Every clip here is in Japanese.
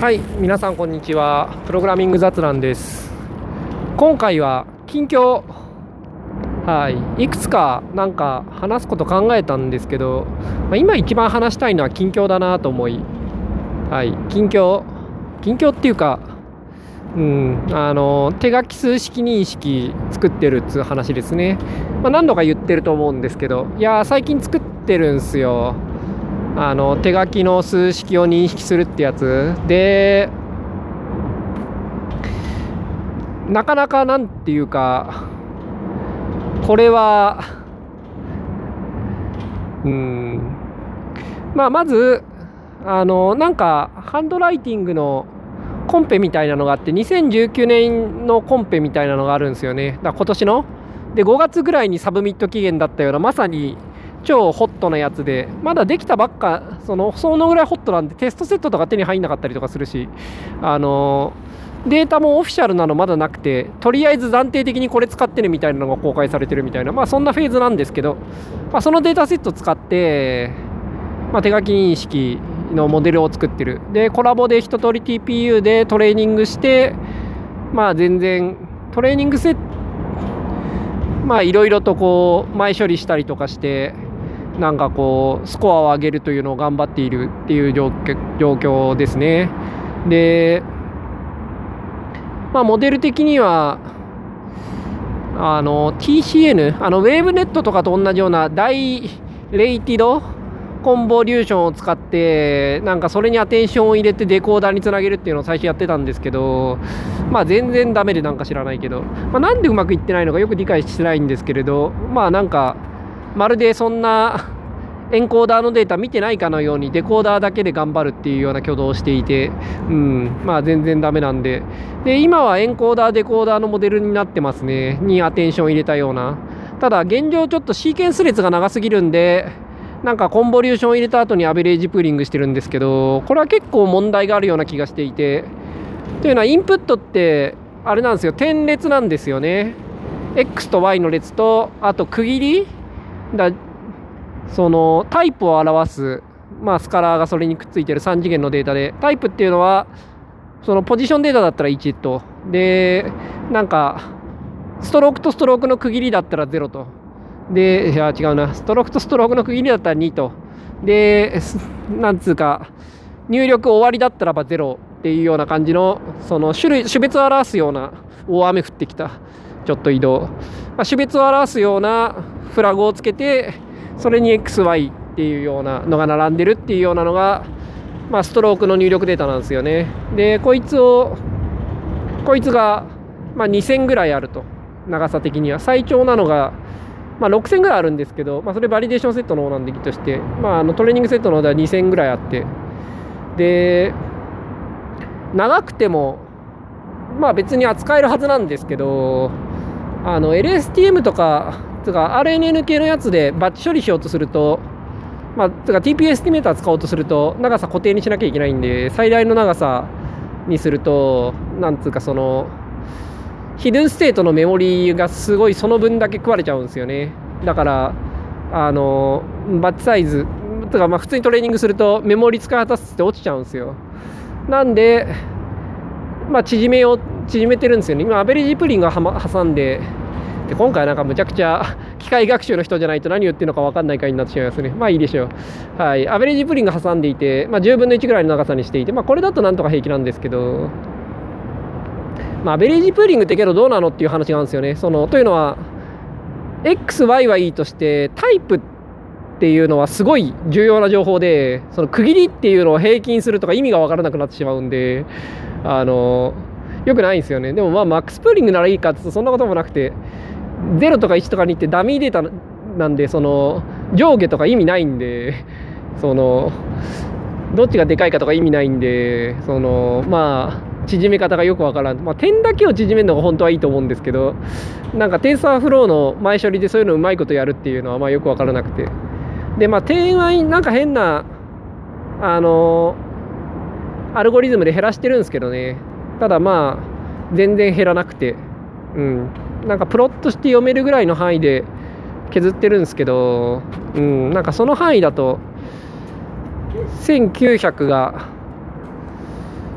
はい皆さんこんにちは。プログラミング雑談です。今回は近況。はい。いくつかなんか話すこと考えたんですけど、まあ、今一番話したいのは近況だなと思いはい。近況。近況っていうかうんあの手書き数式認識作ってるっつう話ですね、まあ、何度か言ってると思うんですけどいや最近作ってるんすよ。あの手書きの数式を認識するってやつ。でなかなかなんていうかこれはうん。まあまずあのなんかハンドライティングのコンペみたいなのがあって2019年のコンペみたいなのがあるんですよね。だ今年の。で5月ぐらいにサブミット期限だったようなまさに超ホットなやつでまだできたばっかそのそのぐらいホットなんでテストセットとか手に入んなかったりとかするしあのデータもオフィシャルなのまだなくてとりあえず暫定的にこれ使ってねみたいなのが公開されてるみたいなまあそんなフェーズなんですけど、まあ、そのデータセット使って、まあ、手書き認識のモデルを作ってる。でコラボで一通り TPU でトレーニングしてまあ全然トレーニングセットまあいろいろとこう前処理したりとかしてなんかこうスコアを上げるというのを頑張っているっていう状況ですね。で、まあ、モデル的にはあの TCN あのウェーブネットとかと同じような大レイティドコンボリューションを使ってなんかそれにアテンションを入れてデコーダーにつなげるっていうのを最初やってたんですけどまあ全然ダメでなんか知らないけど、まあ、なんでうまくいってないのかよく理解してないんですけれどまあなんかまるでそんなエンコーダーのデータ見てないかのようにデコーダーだけで頑張るっていうような挙動をしていて、うん、まあ全然ダメなんで。で、今はエンコーダー、デコーダーのモデルになってますね。にアテンション入れたような。ただ、現状ちょっとシーケンス列が長すぎるんで、なんかコンボリューション入れた後にアベレージプーリングしてるんですけど、これは結構問題があるような気がしていて、というのはインプットって、あれなんですよ、点列なんですよね。X と Y の列と、あと区切りだそのタイプを表す、まあ、スカラーがそれにくっついてる3次元のデータでタイプっていうのはそのポジションデータだったら1とでなんかストロークとストロークの区切りだったら0とでいや違うな。ストロークとストロークの区切りだったら2とでなんつうか入力終わりだったらば0っていうような感じのその種類種別を表すような大雨降ってきた。ちょっと移動、まあ、種別を表すようなフラグをつけてそれに XY っていうようなのが並んでるっていうようなのが、まあ、ストロークの入力データなんですよね。でこいつをこいつが、まあ、2000ぐらいあると。長さ的には。最長なのが、まあ、6000ぐらいあるんですけど、まあ、それバリデーションセットの方なんでとして、まあ、あのトレーニングセットの方では2000ぐらいあって。で長くてもまあ別に扱えるはずなんですけどあの LSTM とかつか RNN 系のやつでバッチ処理しようとするとまあ、つか TP エスティメーター使おうとすると長さ固定にしなきゃいけないんで最大の長さにするとなんつうかそのヒドゥンステートのメモリーがすごいその分だけ食われちゃうんですよね。だからあのバッチサイズとかまあ普通にトレーニングするとメモリ使い果たすって落ちちゃうんですよ。なんでまあ縮めよう縮めてるんですよね今アベレージプリンが挟んでで今回なんかむちゃくちゃ機械学習の人じゃないと何言ってるのか分かんない回になってしまいますね。まあいいでしょう。はい。アベレージプリンが挟んでいて、まあ10分の1ぐらいの長さにしていて、まあこれだとなんとか平気なんですけど、まあアベレージプーリングってけどどうなのっていう話なんですよね。その、というのは、X、Y はいいとして、タイプっていうのはすごい重要な情報で、その区切りっていうのを平均するとか意味が分からなくなってしまうんで、あの、よくないんですよね。でもまあマックスプーリングならいいかってそんなこともなくて、0とか1とかにってダミーデータなんでその上下とか意味ないんでそのどっちがでかいかとか意味ないんでそのまあ縮め方がよくわからん、まあ、点だけを縮めるのが本当はいいと思うんですけどなんかテンサーフローの前処理でそういうのうまいことやるっていうのはまあよくわからなくて。でまあ点はなんか変なあのアルゴリズムで減らしてるんですけどね。ただまあ全然減らなくてうん。なんかプロットして読めるぐらいの範囲で削ってるんですけど、うん、なんかその範囲だと1900が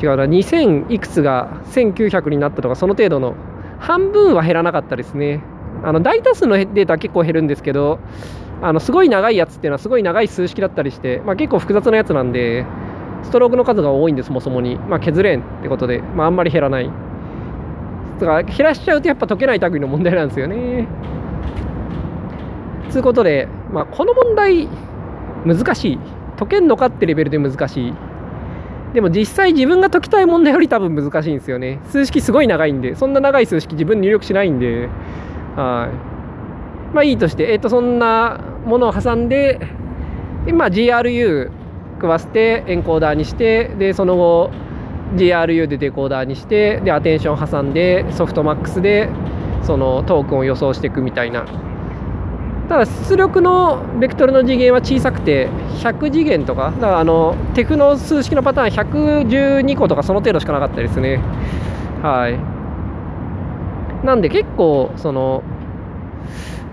違うな2000いくつが1900になったとかその程度の半分は減らなかったですね。あの大多数のデータは結構減るんですけどあのすごい長いやつっていうのはすごい長い数式だったりして、まあ、結構複雑なやつなんでストロークの数が多いんですそもそもに、まあ、削れんってことで、まあ、あんまり減らない。だから減らしちゃうとやっぱ解けない類の問題なんですよね。つうことで、まあ、この問題難しい。解けんのかってレベルで難しい。でも実際自分が解きたい問題より多分難しいんですよね。数式すごい長いんで。そんな長い数式自分入力しないんで。はい。まあいいとしてえっ、ー、とそんなものを挟んでで、まあ、GRU 食わせてエンコーダーにしてでその後 GRU でデコーダーにしてでアテンション挟んでソフトマックスでそのトークンを予想していくみたいな。ただ出力のベクトルの次元は小さくて100次元とかだからあのテフの数式のパターン112個とかその程度しかなかったですね。はい。なんで結構その、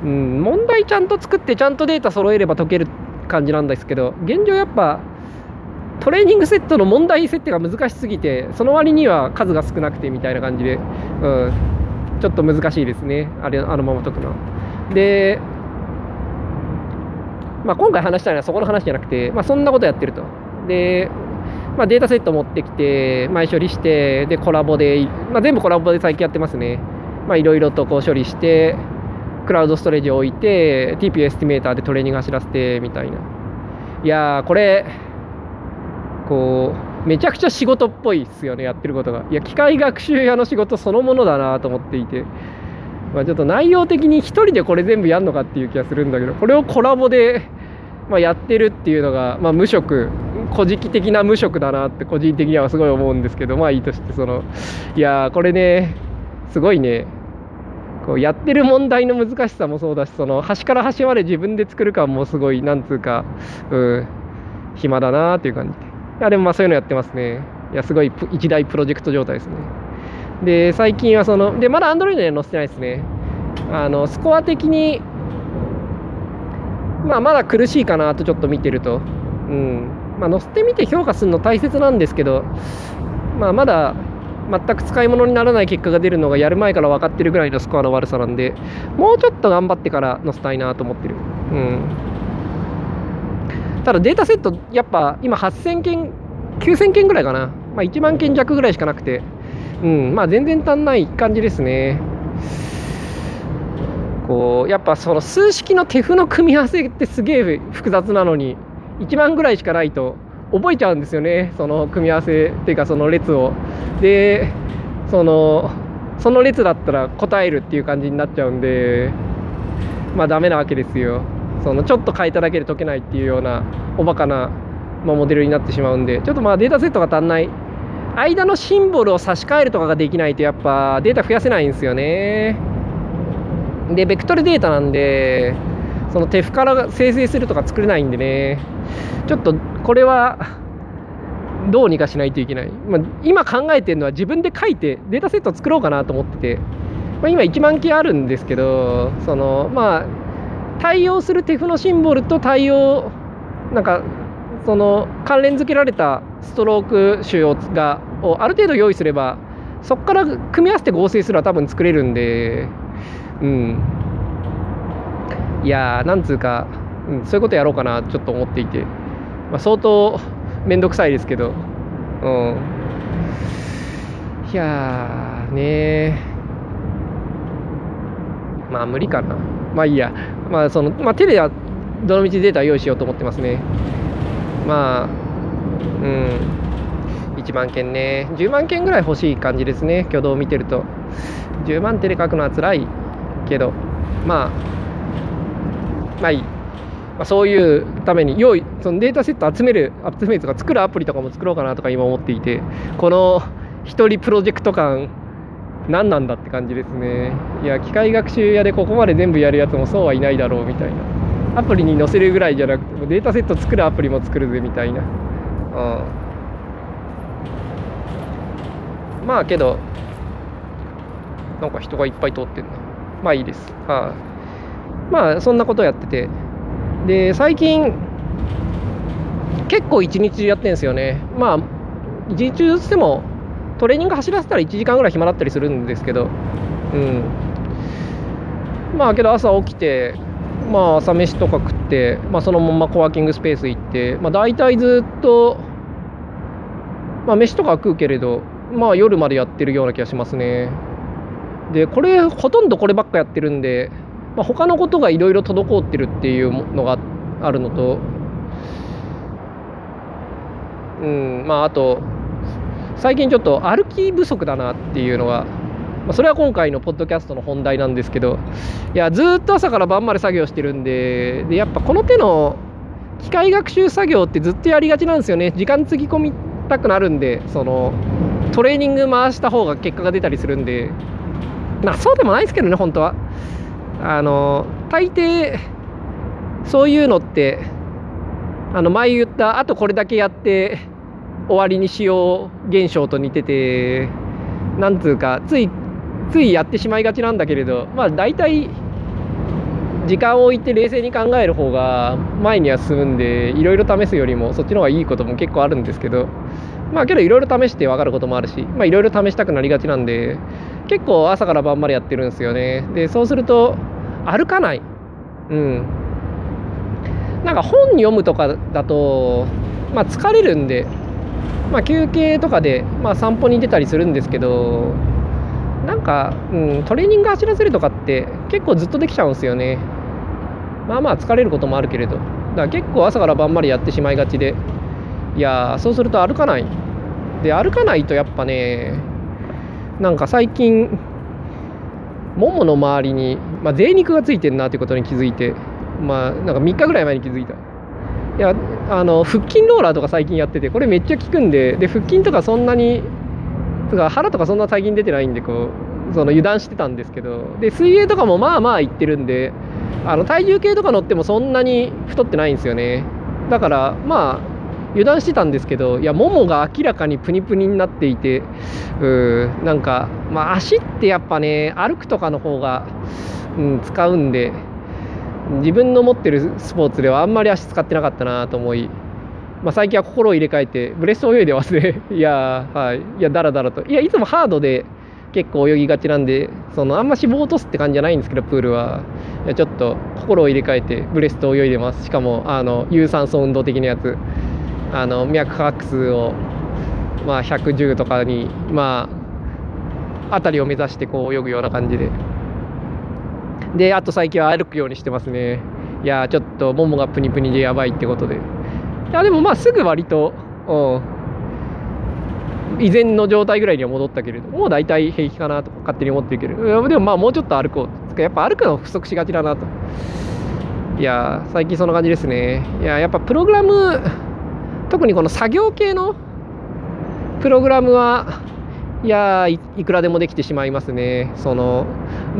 うん、問題ちゃんと作ってちゃんとデータ揃えれば解ける感じなんですけど現状やっぱトレーニングセットの問題設定が難しすぎてその割には数が少なくてみたいな感じで、うん、ちょっと難しいですねあれあのまま解くのはでまあ、今回話したいのはそこの話じゃなくて、まあ、そんなことやってると。で、まあ、データセット持ってきて、前処理して、で、 Colab で、まあ、全部 Colab で最近やってますね。まあ、いろいろとこう処理して、クラウドストレージを置いて、TP エスティメーターでトレーニング走らせて、みたいな。いやー、これ、こう、めちゃくちゃ仕事っぽいっすよね、やってることが。いや、機械学習屋の仕事そのものだなと思っていて。まあ、ちょっと内容的に1人でこれ全部やるのかっていう気がするんだけどこれをコラボで、まあ、やってるっていうのが、まあ、無職古事記的な無職だなって個人的にはすごい思うんですけどまあいいとしてそのいやこれねすごいねこうやってる問題の難しさもそうだしその端から端まで自分で作る感もすごいなんつうかうん暇だなっていう感じいやでもまあそういうのやってますねいやすごい一大プロジェクト状態ですねで、最近はその、で、まだ Android には載せてないですね。あの、スコア的に、まあ、まだ苦しいかなとちょっと見てると。うん。まあ、載せてみて評価するの大切なんですけど、まあ、まだ全く使い物にならない結果が出るのがやる前から分かってるぐらいのスコアの悪さなんで、もうちょっと頑張ってから載せたいなと思ってる。うん。ただデータセット、やっぱ今8000件、9000件ぐらいかな。まあ、1万件弱ぐらいしかなくて、うん、まあ全然足んない感じですね。こうやっぱその数式の手譜の組み合わせってすげえ複雑なのに1万ぐらいしかないと覚えちゃうんですよねその組み合わせっていうかその列を。でそのその列だったら答えるっていう感じになっちゃうんでまあダメなわけですよ。そのちょっと変えただけで解けないっていうようなおバカな、ま、モデルになってしまうんでちょっとまあデータセットが足んない。間のシンボルを差し替えるとかができないとやっぱデータ増やせないんですよね。でベクトルデータなんでその手譜から生成するとか作れないんでね。ちょっとこれはどうにかしないといけない、まあ、今考えてるのは自分で書いてデータセットを作ろうかなと思ってて、まあ、今1万件あるんですけどそのまあ対応する手譜のシンボルと対応なんかその関連付けられたストローク集をがをある程度用意すればそこから組み合わせて合成するは多分作れるんでうん。いやーなんつうか、うん、そういうことやろうかなちょっと思っていて、まあ、相当面倒くさいですけど。うん。いやーねまあ無理かな。まあいいや。まあその、まあ、手でどのみちデータ用意しようと思ってますね。まあうん。1万件ね。10万件ぐらい欲しい感じですね。挙動を見てると。10万手で書くのは辛いけど。まあまあいい、まあ、そういうために用意そのデータセット集める集めるとか作るアプリとかも作ろうかなとか今思っていて。この1人プロジェクト感何なんだって感じですね。いや機械学習屋でここまで全部やるやつもそうはいないだろうみたいな。アプリに載せるぐらいじゃなくてデータセット作るアプリも作るぜみたいな、うん、まあけどなんか人がいっぱい通ってんな。まあいいです。はい、まあそんなことやってて。で最近結構一日中やってんですよね。まあ1日中ずつでもトレーニング走らせたら1時間ぐらい暇だったりするんですけどうん。まあけど朝起きてまあ朝飯とか食って、まあ、そのままコワーキングスペース行って、まあ、大体ずっと、まあ、飯とか食うけれどまあ夜までやってるような気がしますね。でこれほとんどこればっかやってるんで、まあ、他のことがいろいろ滞ってるっていうのがあるのとうん。まああと最近ちょっと歩き不足だなっていうのが、まあ、それは今回のポッドキャストの本題なんですけどいやずっと朝から晩まで作業してるんででやっぱこの手の機械学習作業ってずっとやりがちなんですよね。時間つぎ込みたくなるんでそのトレーニング回した方が結果が出たりするんで。まそうでもないですけどね本当は。あの大抵そういうのってあの前言ったあとこれだけやって終わりにしよう現象と似ててなんつうかついついやってしまいがちなんだけれどまあ大体時間を置いて冷静に考える方が前には進むんでいろいろ試すよりもそっちの方がいいことも結構あるんですけどまあけどいろいろ試して分かることもあるしまあいろいろ試したくなりがちなんで結構朝から晩までやってるんですよね。でそうすると歩かない。うん。なんか本読むとかだとまあ疲れるんでまあ休憩とかでまあ散歩に出たりするんですけどなんか、うん、トレーニング走らせるとかって結構ずっとできちゃうんですよね。まあまあ疲れることもあるけれど。だから結構朝から晩までやってしまいがちで。いやそうすると歩かない。で歩かないとやっぱねなんか最近ももの周りに、まあ、贅肉がついてるなということに気づいてまあなんか3日ぐらい前に気づいた。いやあの腹筋ローラーとか最近やっててこれめっちゃ効くんでで腹筋とかそんなにとか腹とかそんな最近出てないんでこうその油断してたんですけどで水泳とかもまあまあいってるんであの体重計とか乗ってもそんなに太ってないんですよね。だからまあ油断してたんですけどいやももが明らかにプニプニになっていてうんなんかまあ足ってやっぱね歩くとかの方が、うん、使うんで自分の持ってるスポーツではあんまり足使ってなかったなと思い、まあ、最近は心を入れ替えてブレスト泳いでますね。いやはい。いやだらだらと。いやいつもハードで結構泳ぎがちなんでそのあんま脂肪を落とすって感じじゃないんですけどプールは。いやちょっと心を入れ替えてブレスト泳いでます。しかもあの有酸素運動的なやつ。あの脈拍数を、まあ、110とかに、まあ、辺りを目指してこう泳ぐような感じで。で、あと最近は歩くようにしてますね。いやちょっとももがプニプニでやばいってことで。いや、でもまあすぐ割と、うん、以前の状態ぐらいには戻ったけれど、もう大体平気かなと勝手に思ってるけど、でもまあもうちょっと歩こう。やっぱ歩くの不足しがちだなと。いや最近そんな感じですね。いや、やっぱプログラム、特にこの作業系のプログラムはいやいくらでもできてしまいますね。その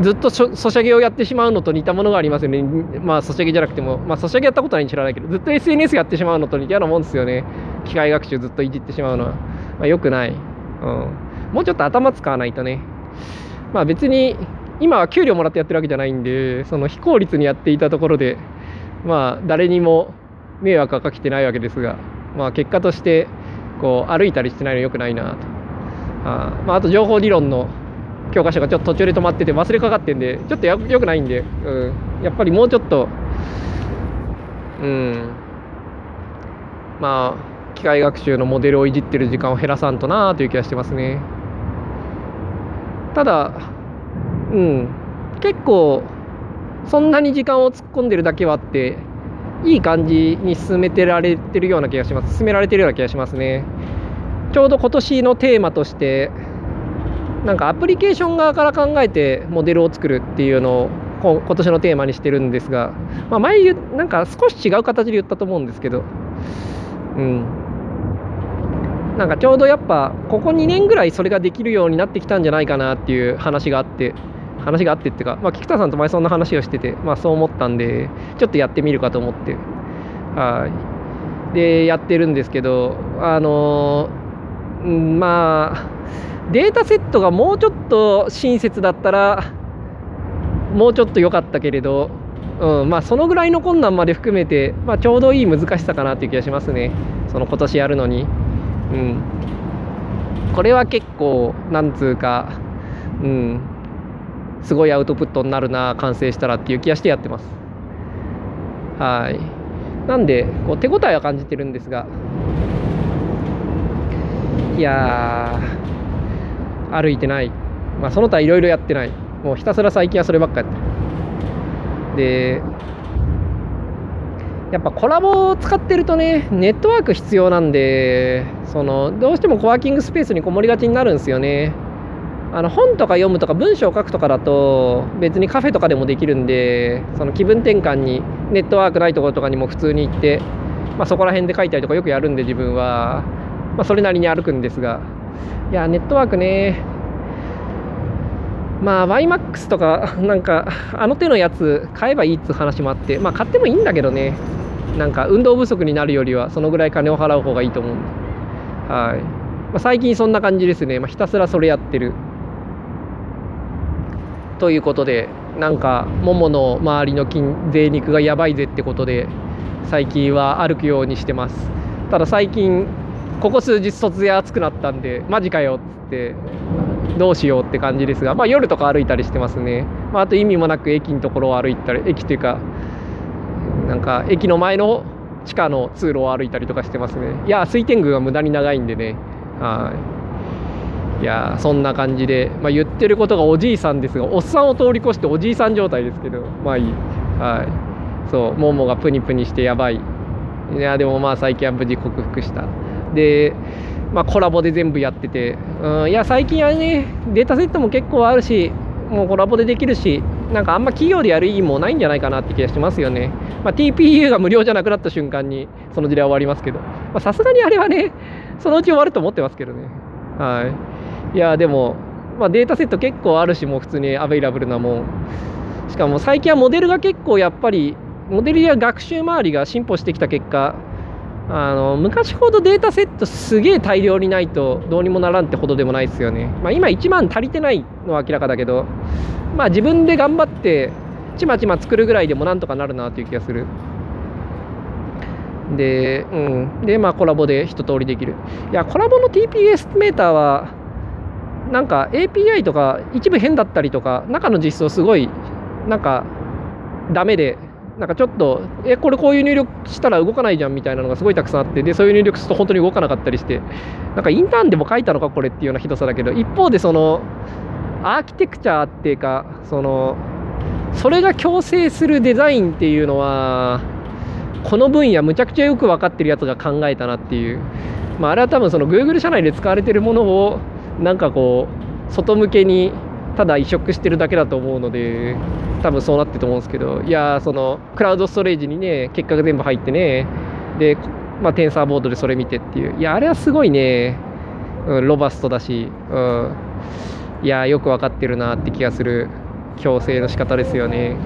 ずっとソシャゲをやってしまうのと似たものがありますよね。まあソシャゲじゃなくても、まあソシャゲやったことないん知らないけど、ずっと SNS やってしまうのと似たようなもんですよね。機械学習ずっといじってしまうのは。まあ、よくない。うん。もうちょっと頭使わないとね。まあ別に今は給料もらってやってるわけじゃないんで、その非効率にやっていたところで、まあ誰にも迷惑はかけてないわけですが、まあ、結果としてこう歩いたりしてないのよくないなとあ,、まあ、あと情報理論の教科書がちょっと途中で止まってて忘れかかってんでちょっとよくないんで、うん、やっぱりもうちょっとうん。まあ機械学習のモデルをいじってる時間を減らさんとなという気がしてますね。ただうん。結構そんなに時間を突っ込んでるだけはあっていい感じに進めてられてるような気がします。進められてるような気がしますね。ちょうど今年のテーマとしてなんかアプリケーション側から考えてモデルを作るっていうのを今年のテーマにしてるんですが、まあ、前なんか少し違う形で言ったと思うんですけどうん。なんかちょうどやっぱここ2年ぐらいそれができるようになってきたんじゃないかなっていう話があって話があってっていうか、まあ、菊田さんと前そんな話をしてて、まあ、そう思ったんでちょっとやってみるかと思って。はい。でやってるんですけどあのー、まあデータセットがもうちょっと親切だったらもうちょっと良かったけれど、うんまあ、そのぐらいの困難まで含めて、まあ、ちょうどいい難しさかなっていう気がしますね。その今年やるのに。うん。これは結構なんつうかうん。すごいアウトプットになるな完成したらっていう気がしてやってます。はい。なんでこう手応えは感じてるんですが。いや歩いてない。まあその他いろいろやってない。もうひたすら最近はそればっかやってる。でやっぱコラボを使ってるとねネットワーク必要なんでそのどうしてもコワーキングスペースにこもりがちになるんですよね。あの本とか読むとか文章を書くとかだと別にカフェとかでもできるんでその気分転換にネットワークないところとかにも普通に行って、まあ、そこら辺で書いたりとかよくやるんで自分は、まあ、それなりに歩くんですが。いやネットワークね。まあ YMAX とか なんかあの手のやつ買えばいいっつう話もあってまあ買ってもいいんだけどね。なんか運動不足になるよりはそのぐらい金を払う方がいいと思うんで、はい。まあ、最近そんな感じですね、まあ、ひたすらそれやってる。ということでなんかももの周りの筋贅肉がやばいぜってことで最近は歩くようにしてます。ただ最近ここ数日突然暑くなったんでマジかよっつってどうしようって感じですが、まあ、夜とか歩いたりしてますね、まあ、あと意味もなく駅のところを歩いたり駅というかなんか駅の前の地下の通路を歩いたりとかしてますね。いや水天宮は無駄に長いんでね。はい。いやそんな感じで、まあ、言ってることがおじいさんですがおっさんを通り越しておじいさん状態ですけどまあいい。はい。そうももがプニプニしてやばい。いやでもまあ最近は無事克服した。でまあ、コラボで全部やってて、うん、いや最近はねデータセットも結構あるしもうコラボでできるしなんかあんま企業でやる意義もないんじゃないかなって気がしますよね。まあ、TPU が無料じゃなくなった瞬間にその時代終わりますけど、さすがにあれはね、そのうち終わると思ってますけどね。はい。いや、でも、まあ、データセット結構あるし、もう普通にアベイラブルなもん。しかも最近はモデルが結構やっぱり、モデルや学習周りが進歩してきた結果、あの昔ほどデータセットすげえ大量にないとどうにもならんってほどでもないですよね。まあ、今1万足りてないのは明らかだけど、まあ自分で頑張ってちまちま作るぐらいでもなんとかなるなという気がする。で、うん。で、まあ Colab で一通りできる。いや、コラボの TP エスティメーターは、なんか API とか一部変だったりとか、中の実装すごい、なんかダメで、なんかちょっと、え、これこういう入力したら動かないじゃんみたいなのがすごいたくさんあって、で、そういう入力すると本当に動かなかったりして、なんかインターンでも書いたのか、これっていうようなひどさだけど、一方でその、アーキテクチャーっていうかそのそれが強制するデザインっていうのはこの分野むちゃくちゃよく分かってるやつが考えたなっていう、まあ、あれは多分その Google 社内で使われてるものをなんかこう外向けにただ移植してるだけだと思うので多分そうなってると思うんですけどいやそのクラウドストレージにね結果が全部入ってねでまあテンサーボードでそれ見てっていう。いやあれはすごいね、うん、ロバストだし、うん。いやよく分かってるなって気がする。強制の仕方ですよね。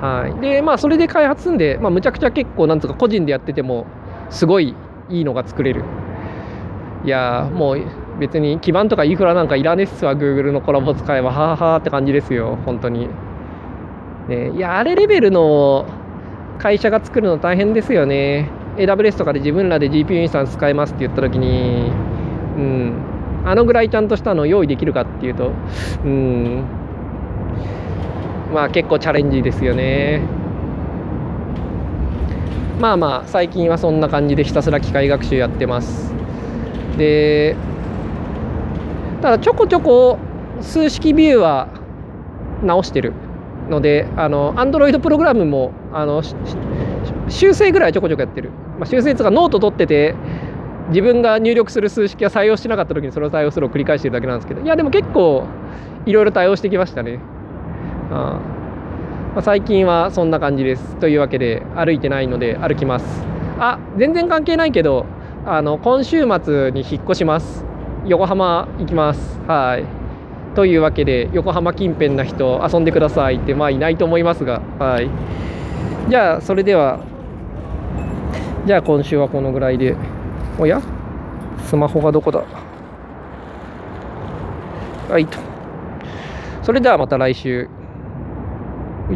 はい、でまあそれで開発すんで、まあ、むちゃくちゃ結構なんつうか個人でやっててもすごいいいのが作れる。いやもう別に基盤とかインフラなんかいらねっすわ Google のコラボ使えばはあはって感じですよ本当に、ね、いやあれレベルの会社が作るの大変ですよね。AWS とかで自分らで GPU インスタンス使えますって言った時にうんあのぐらいちゃんとしたのを用意できるかっていうとうんまあ結構チャレンジですよね。まあまあ最近はそんな感じでひたすら機械学習やってます。でただちょこちょこ数式ビューは直してるのであの Android プログラムもあの修正ぐらいちょこちょこやってる、まあ、修正とかノート取ってて自分が入力する数式が採用してなかった時にそれを採用するを繰り返してるだけなんですけど。いやでも結構いろいろ対応してきましたね。あまあ、最近はそんな感じです。というわけで歩いてないので歩きます。あ全然関係ないけどあの今週末に引っ越します。横浜行きますはいというわけで横浜近辺な人遊んでくださいってまあいないと思いますがはいじゃあそれではじゃあ今週はこのぐらいで。おや？スマホがどこだ？はいと。それではまた来週。